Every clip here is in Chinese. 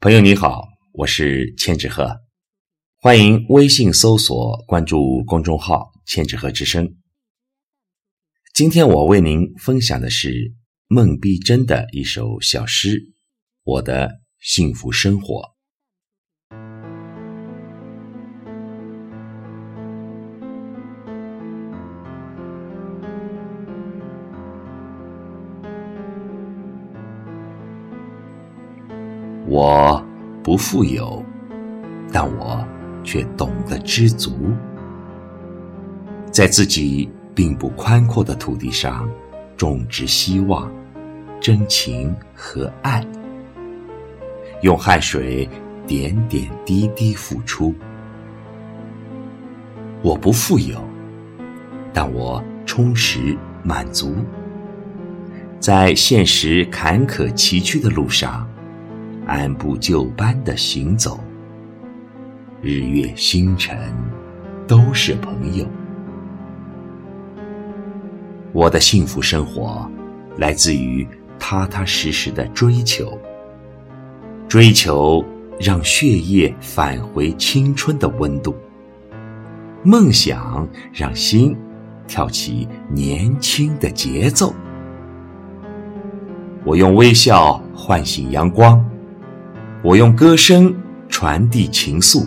朋友你好，我是千纸鹤，欢迎微信搜索关注公众号“千纸鹤之声”。今天我为您分享的是孟碧珍的一首小诗《我的幸福生活》。我不富有，但我却懂得知足，在自己并不宽阔的土地上种植希望、真情和爱，用汗水点点滴滴付出。我不富有，但我充实满足，在现实坎坷崎岖的路上。按部就班的行走，日月星辰都是朋友。我的幸福生活来自于踏踏实实的追求，追求让血液返回青春的温度，梦想让心跳起年轻的节奏。我用微笑唤醒阳光。我用歌声传递情愫，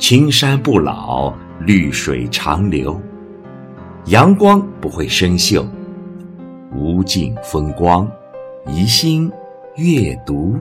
青山不老，绿水长流，阳光不会生锈，无尽风光，宜心阅读。